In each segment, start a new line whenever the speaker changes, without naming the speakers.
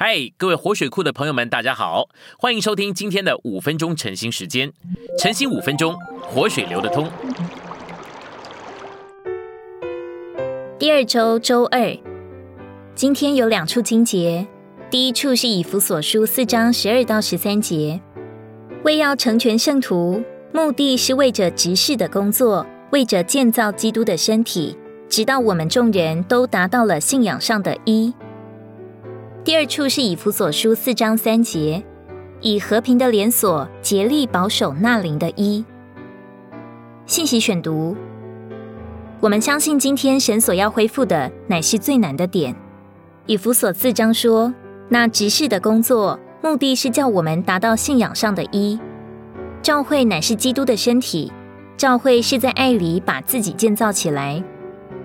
嗨，各位活水库的朋友们，大家好，欢迎收听今天的五分钟晨兴时间。晨兴五分钟，活水流得通。
第二周周二，今天有两处经节。第一处是以弗所书四章十二到十三节，为要成全圣徒，目的是为着执事的工作，为着建造基督的身体，直到我们众人都达到了信仰上的一。第二处是以弗所书四章三节，以和平的连锁竭力保守那灵的一。信息选读：我们相信今天神所要恢复的乃是最难的点。以弗所四章说，那执事的工作目的是叫我们达到信仰上的一。教会乃是基督的身体，教会是在爱里把自己建造起来。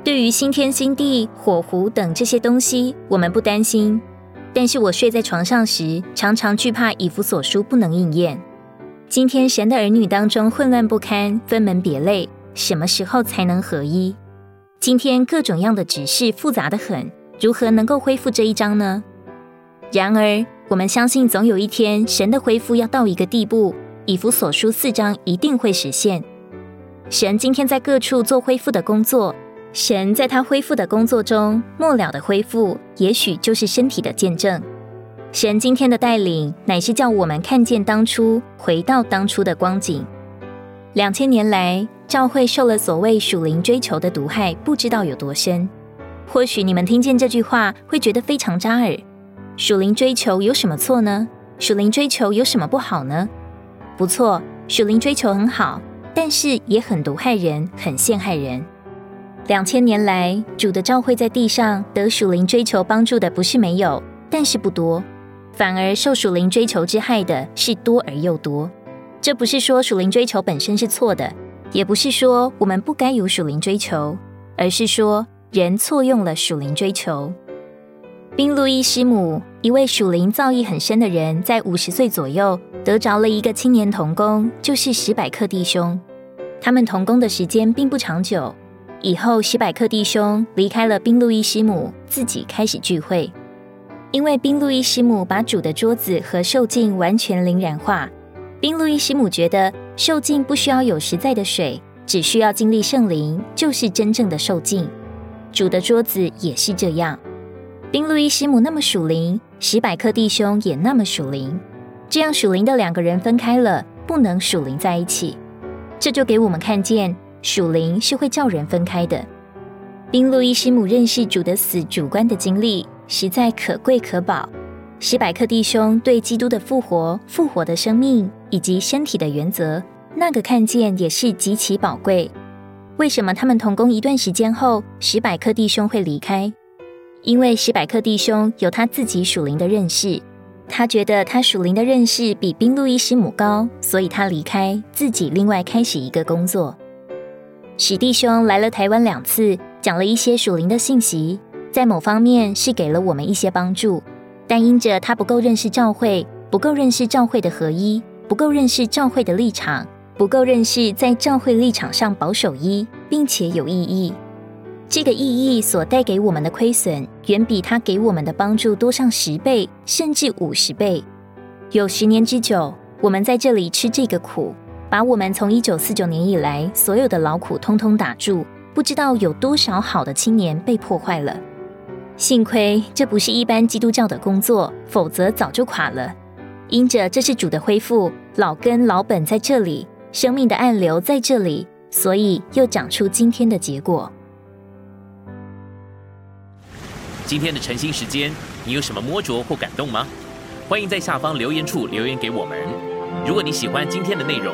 对于新天新地、火湖等这些东西，我们不担心。但是我睡在床上时，常常惧怕以弗所书不能应验。今天神的儿女当中混乱不堪，分门别类，什么时候才能合一？今天各种样的指示复杂的很，如何能够恢复这一章呢？然而，我们相信总有一天，神的恢复要到一个地步，以弗所书四章一定会实现。神今天在各处做恢复的工作。神在他恢复的工作中，末了的恢复，也许就是身体的见证。神今天的带领，乃是叫我们看见当初，回到当初的光景。两千年来，教会受了所谓属灵追求的毒害，不知道有多深。或许你们听见这句话，会觉得非常扎耳。属灵追求有什么错呢？属灵追求有什么不好呢？不错，属灵追求很好，但是也很毒害人，很陷害人。两千年来，主的召会在地上得属灵追求帮助的不是没有，但是不多，反而受属灵追求之害的是多而又多。这不是说属灵追求本身是错的，也不是说我们不该有属灵追求，而是说人错用了属灵追求。宾路易师母，一位属灵造诣很深的人，在五十岁左右得着了一个青年童工，就是史百克弟兄。他们同工的时间并不长久。以后，史百克弟兄离开了宾路易师母，自己开始聚会。因为宾路易师母把主的桌子和受尽完全灵染化，宾路易师母觉得受尽不需要有实在的水，只需要经历圣灵，就是真正的受尽。主的桌子也是这样。宾路易师母那么属灵，史百克弟兄也那么属灵，这样属灵的两个人分开了，不能属灵在一起。这就给我们看见。属灵是会叫人分开的。宾路易师母认识主的死主观的经历，实在可贵可宝。史百克弟兄对基督的复活、复活的生命以及身体的原则，那个看见也是极其宝贵。为什么他们同工一段时间后，史百克弟兄会离开？因为史百克弟兄有他自己属灵的认识，他觉得他属灵的认识比宾路易师母高，所以他离开，自己另外开始一个工作。史弟兄来了台湾两次，讲了一些属灵的信息，在某方面是给了我们一些帮助，但因着他不够认识教会，不够认识教会的合一，不够认识教会的立场，不够认识在教会立场上保守一，并且有意义。这个意义所带给我们的亏损，远比他给我们的帮助多上十倍，甚至五十倍。有十年之久，我们在这里吃这个苦。把我们从一九四九年以来所有的劳苦通通打住，不知道有多少好的青年被破坏了。幸亏这不是一般基督教的工作，否则早就垮了。因着这是主的恢复，老根老本在这里，生命的暗流在这里，所以又长出今天的结果。
今天的晨兴时间，你有什么摸着或感动吗？欢迎在下方留言处留言给我们。如果你喜欢今天的内容，